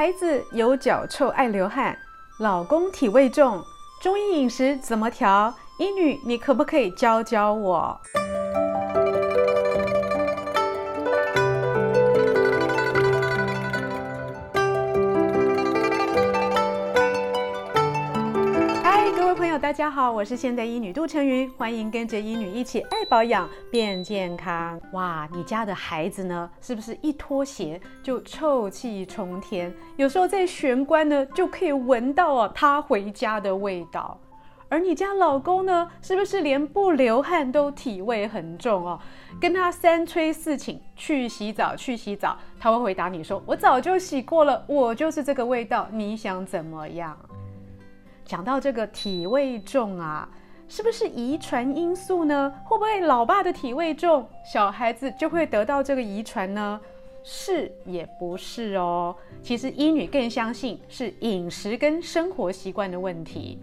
孩子有脚臭爱流汗，老公体味重，中医饮食怎么调？医女，你可不可以教教我？大家好，我是现代医女杜丞芸，欢迎跟着医女一起爱保养变健康。哇，你家的孩子呢，是不是一脱鞋就臭气冲天？有时候在玄关呢，就可以闻到啊他回家的味道。而你家老公呢，是不是连不流汗都体味很重哦？跟他三催四请去洗澡，去洗澡，他会回答你说：“我早就洗过了，我就是这个味道，你想怎么样？”讲到这个体味重啊，是不是遗传因素呢？会不会老爸的体味重，小孩子就会得到这个遗传呢？是也不是哦。其实医女更相信是饮食跟生活习惯的问题。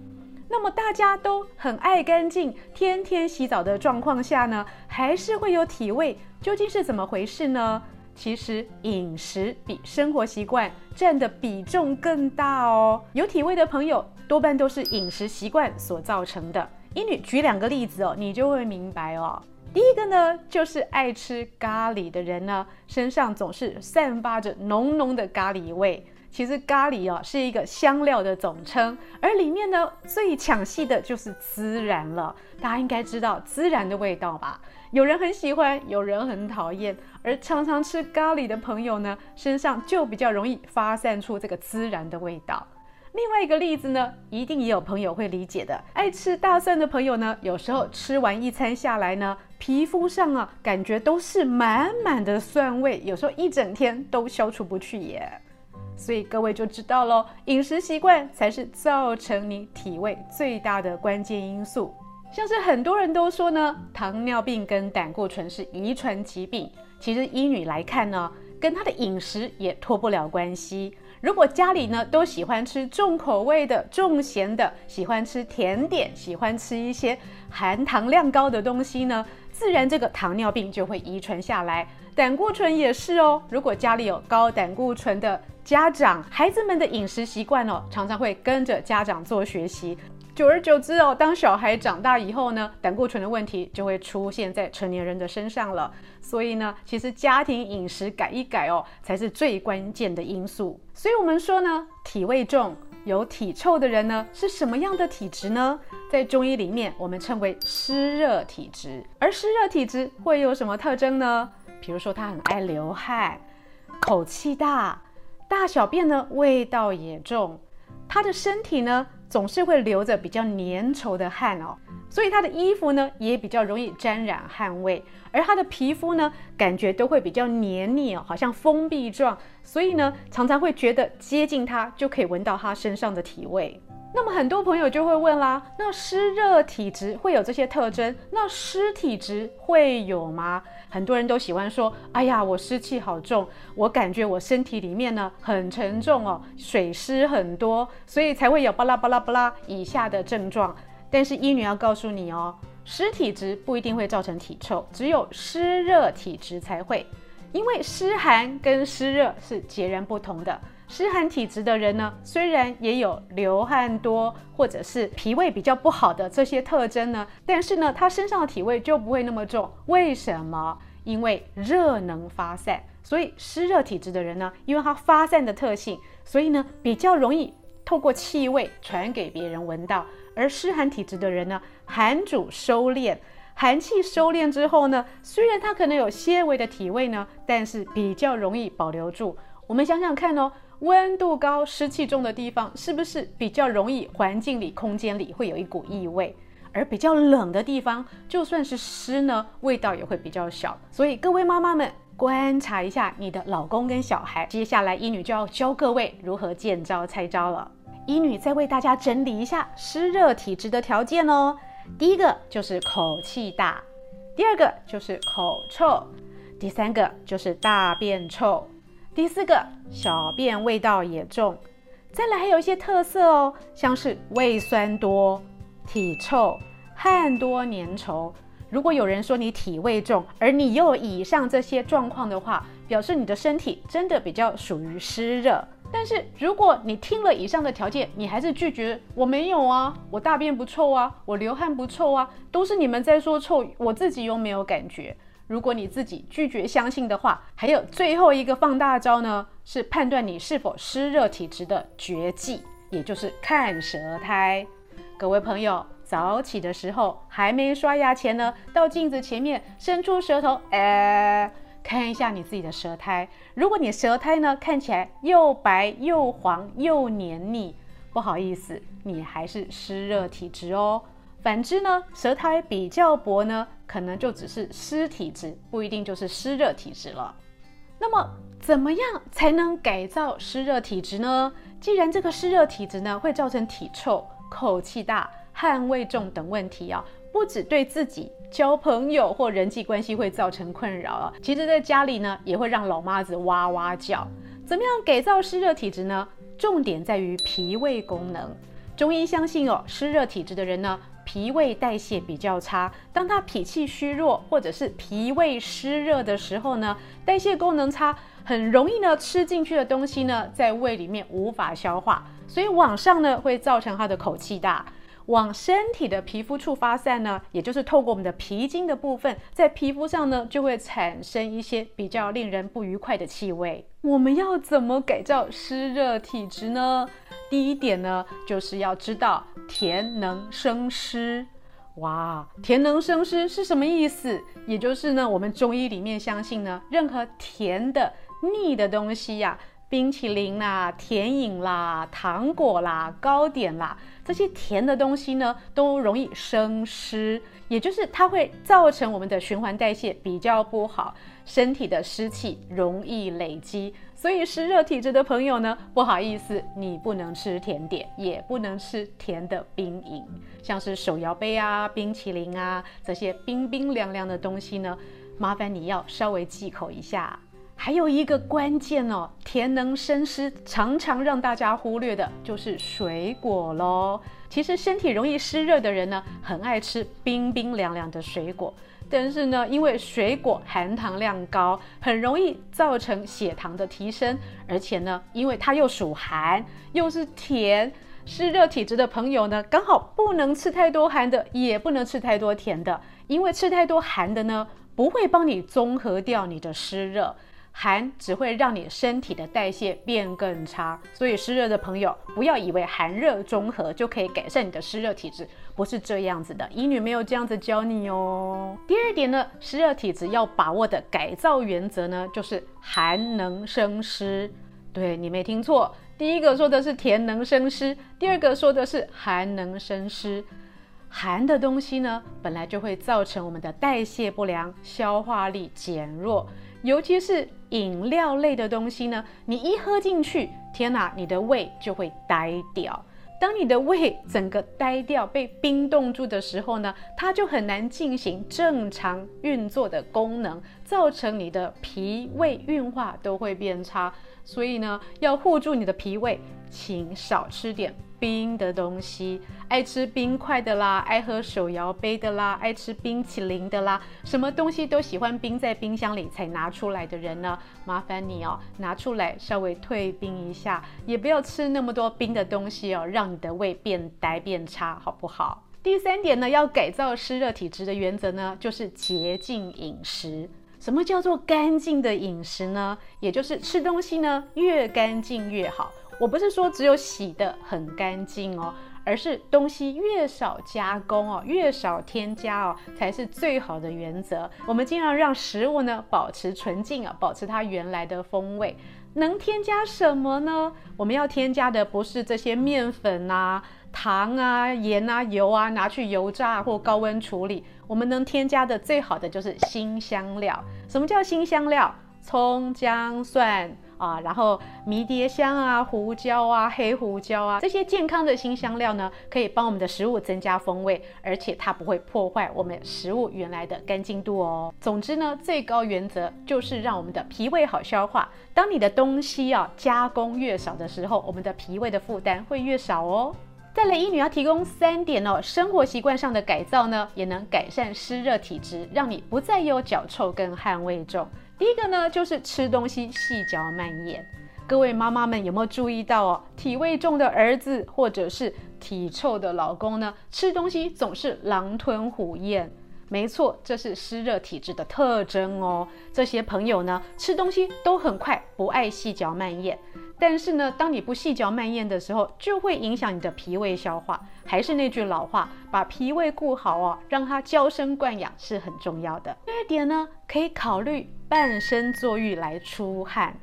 那么大家都很爱干净，天天洗澡的状况下呢，还是会有体味，究竟是怎么回事呢？其实饮食比生活习惯占的比重更大哦。有体味的朋友，多半都是饮食习惯所造成的。英女举两个例子哦，你就会明白哦。第一个呢，就是爱吃咖喱的人呢，身上总是散发着浓浓的咖喱味。其实咖喱哦是一个香料的总称，而里面呢最抢戏的就是孜然了。大家应该知道孜然的味道吧？有人很喜欢，有人很讨厌。而常常吃咖喱的朋友呢，身上就比较容易发散出这个孜然的味道。另外一个例子呢，一定也有朋友会理解的。爱吃大蒜的朋友呢，有时候吃完一餐下来呢，皮肤上啊感觉都是满满的蒜味，有时候一整天都消除不去耶。所以各位就知道喽，饮食习惯才是造成你体味最大的关键因素。像是很多人都说呢，糖尿病跟胆固醇是遗传疾病，其实医女来看呢，跟他的饮食也脱不了关系。如果家里呢都喜欢吃重口味的、重咸的，喜欢吃甜点，喜欢吃一些含糖量高的东西呢，自然这个糖尿病就会遗传下来。胆固醇也是哦，如果家里有高胆固醇的家长，孩子们的饮食习惯哦，常常会跟着家长做学习。久而久之哦，当小孩长大以后呢，胆固醇的问题就会出现在成年人的身上了。所以呢，其实家庭饮食改一改哦，才是最关键的因素。所以我们说呢，体味重、有体臭的人呢，是什么样的体质呢？在中医里面，我们称为湿热体质。而湿热体质会有什么特征呢？比如说，他很爱流汗，口气大，大小便呢味道也重，他的身体呢，总是会流着比较粘稠的汗哦，所以他的衣服呢也比较容易沾染汗味，而他的皮肤呢感觉都会比较黏腻哦，好像封闭状，所以呢常常会觉得接近他就可以闻到他身上的体味。那么很多朋友就会问啦，那湿热体质会有这些特征，那湿体质会有吗？很多人都喜欢说，哎呀，我湿气好重，我感觉我身体里面呢很沉重哦，水湿很多，所以才会有巴拉巴拉巴拉以下的症状。但是医女要告诉你哦，湿体质不一定会造成体臭，只有湿热体质才会，因为湿寒跟湿热是截然不同的。湿寒体质的人呢，虽然也有流汗多或者是脾胃比较不好的这些特征呢，但是呢，他身上的体味就不会那么重。为什么？因为热能发散，所以湿热体质的人呢，因为它发散的特性，所以呢，比较容易透过气味传给别人闻到。而湿寒体质的人呢，寒主收敛，寒气收敛之后呢，虽然他可能有些微的体味呢，但是比较容易保留住。我们想想看哦。温度高、湿气重的地方，是不是比较容易环境里、空间里会有一股异味？而比较冷的地方，就算是湿呢，味道也会比较小。所以各位妈妈们，观察一下你的老公跟小孩。接下来，医女就要教各位如何见招拆招了。医女再为大家整理一下湿热体质的条件哦。第一个就是口气大，第二个就是口臭，第三个就是大便臭。第四个，小便味道也重，再来还有一些特色哦，像是胃酸多、体臭、汗多粘稠。如果有人说你体味重，而你又以上这些状况的话，表示你的身体真的比较属于湿热。但是如果你听了以上的条件，你还是拒绝，我没有啊，我大便不臭啊，我流汗不臭啊，都是你们在说臭，我自己又没有感觉。如果你自己拒绝相信的话，还有最后一个放大招呢，是判断你是否湿热体质的绝技，也就是看舌苔。各位朋友，早起的时候还没刷牙前呢，到镜子前面伸出舌头，哎。看一下你自己的舌苔，如果你舌苔呢看起来又白又黄又黏腻，不好意思，你还是湿热体质哦。反之呢，舌苔比较薄呢，可能就只是湿体质，不一定就是湿热体质了。那么，怎么样才能改造湿热体质呢？既然这个湿热体质呢会造成体臭、口气大、汗味重等问题啊。不只对自己交朋友或人际关系会造成困扰啊，其实在家里呢也会让老妈子哇哇叫。怎么样改造湿热体质呢？重点在于脾胃功能。中医相信哦，湿热体质的人呢，脾胃代谢比较差。当他脾气虚弱或者是脾胃湿热的时候呢，代谢功能差，很容易呢吃进去的东西呢在胃里面无法消化，所以往上呢会造成他的口气大。往身体的皮肤处发散呢，也就是透过我们的皮经的部分，在皮肤上呢，就会产生一些比较令人不愉快的气味。我们要怎么改造湿热体质呢？第一点呢，就是要知道甜能生湿。哇，甜能生湿是什么意思？也就是呢，我们中医里面相信呢，任何甜的、腻的东西呀、冰淇淋啦、甜饮啦、糖果啦、糕点啦，这些甜的东西呢，都容易生湿，也就是它会造成我们的循环代谢比较不好，身体的湿气容易累积。所以湿热体质的朋友呢，不好意思，你不能吃甜点，也不能吃甜的冰饮，像是手摇杯啊、冰淇淋啊这些冰冰凉凉的东西呢，麻烦你要稍微忌口一下。还有一个关键哦，甜能生湿，常常让大家忽略的就是水果喽。其实身体容易湿热的人呢，很爱吃冰冰凉凉的水果，但是呢，因为水果含糖量高，很容易造成血糖的提升，而且呢，因为它又属寒，又是甜，湿热体质的朋友呢，刚好不能吃太多寒的，也不能吃太多甜的，因为吃太多寒的呢，不会帮你综合掉你的湿热。寒只会让你身体的代谢变更差，所以湿热的朋友不要以为寒热中和就可以改善你的湿热体质，不是这样子的。医女没有这样子教你哦。第二点呢，湿热体质要把握的改造原则呢，就是寒能生湿。对，你没听错，第一个说的是甜能生湿，第二个说的是寒能生湿。寒的东西呢，本来就会造成我们的代谢不良，消化力减弱。尤其是饮料类的东西呢，你一喝进去，天哪，你的胃就会呆掉。当你的胃整个呆掉、被冰冻住的时候呢，它就很难进行正常运作的功能，造成你的脾胃运化都会变差。所以呢，要护住你的脾胃，请少吃点冰的东西。爱吃冰块的啦，爱喝手摇杯的啦，爱吃冰淇淋的啦，什么东西都喜欢冰在冰箱里才拿出来的人呢，麻烦你哦，拿出来稍微退冰一下，也不要吃那么多冰的东西哦，让你的胃变呆变差，好不好？第三点呢，要改造湿热体质的原则呢，就是洁净饮食。什么叫做干净的饮食呢？也就是吃东西呢，越干净越好。我不是说只有洗得很干净哦。而是东西越少加工哦，越少添加哦，才是最好的原则。我们尽量让食物呢保持纯净啊，保持它原来的风味。能添加什么呢？我们要添加的不是这些面粉啊、糖啊、盐啊、油啊，拿去油炸或高温处理。我们能添加的最好的就是新香料。什么叫新香料？葱、姜、蒜。啊，然后迷迭香啊、胡椒啊、黑胡椒啊，这些健康的新香料呢，可以帮我们的食物增加风味，而且它不会破坏我们食物原来的干净度哦。总之呢，最高原则就是让我们的脾胃好消化。当你的东西啊加工越少的时候，我们的脾胃的负担会越少哦。再来，医女要提供三点哦，生活习惯上的改造呢，也能改善湿热体质，让你不再有脚臭跟汗味重。第一个呢，就是吃东西细嚼慢咽。各位妈妈们有没有注意到哦？体味重的儿子或者是体臭的老公呢，吃东西总是狼吞虎咽。没错，这是湿热体质的特征哦。这些朋友呢，吃东西都很快，不爱细嚼慢咽。但是呢，当你不细嚼慢咽的时候，就会影响你的脾胃消化。还是那句老话，把脾胃顾好哦，让它娇生惯养是很重要的。第二点呢，可以考虑半身坐浴来出汗。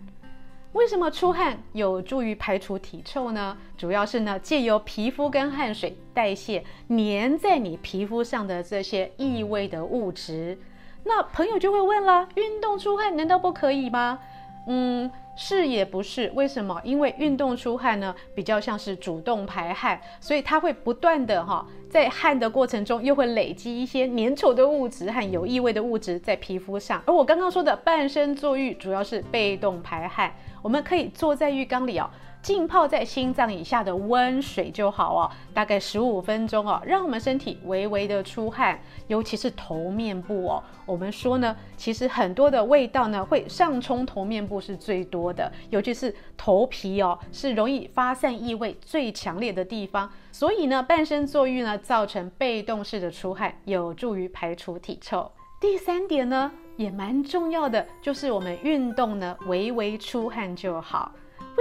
为什么出汗有助于排除体臭呢？主要是呢，借由皮肤跟汗水代谢粘在你皮肤上的这些异味的物质。那朋友就会问了：运动出汗难道不可以吗？嗯，是也不是。为什么？因为运动出汗呢，比较像是主动排汗，所以它会不断的哈，在汗的过程中又会累积一些粘稠的物质和有异味的物质在皮肤上。而我刚刚说的半身坐浴，主要是被动排汗。我们可以坐在浴缸里哦，浸泡在心脏以下的温水就好哦，大概十五分钟哦，让我们身体微微的出汗，尤其是头面部哦。我们说呢，其实很多的味道呢会上冲头面部是最多的，尤其是头皮哦，是容易发散异味最强烈的地方。所以呢，半身坐浴呢，造成被动式的出汗，有助于排除体臭。第三点呢，也蛮重要的，就是我们运动呢，微微出汗就好。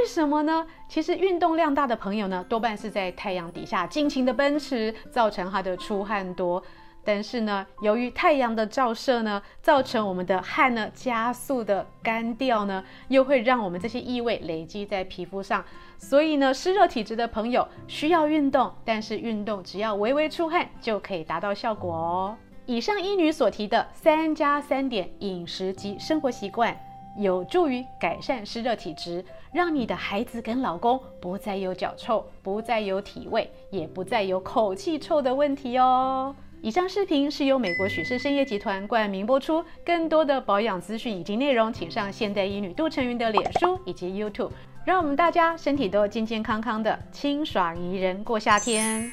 为什么呢？其实运动量大的朋友呢，多半是在太阳底下尽情的奔驰，造成他的出汗多。但是呢，由于太阳的照射呢，造成我们的汗呢加速的干掉呢，又会让我们这些异味累积在皮肤上。所以呢，湿热体质的朋友需要运动，但是运动只要微微出汗就可以达到效果哦。以上医女所提的三加三点饮食及生活习惯，有助于改善湿热体质，让你的孩子跟老公不再有脚臭，不再有体味，也不再有口气臭的问题哦。以上视频是由美国许氏参业集团冠名播出，更多的保养资讯以及内容，请上现代医女杜成云的脸书以及 YouTube，让我们大家身体都健健康康的，清爽宜人过夏天。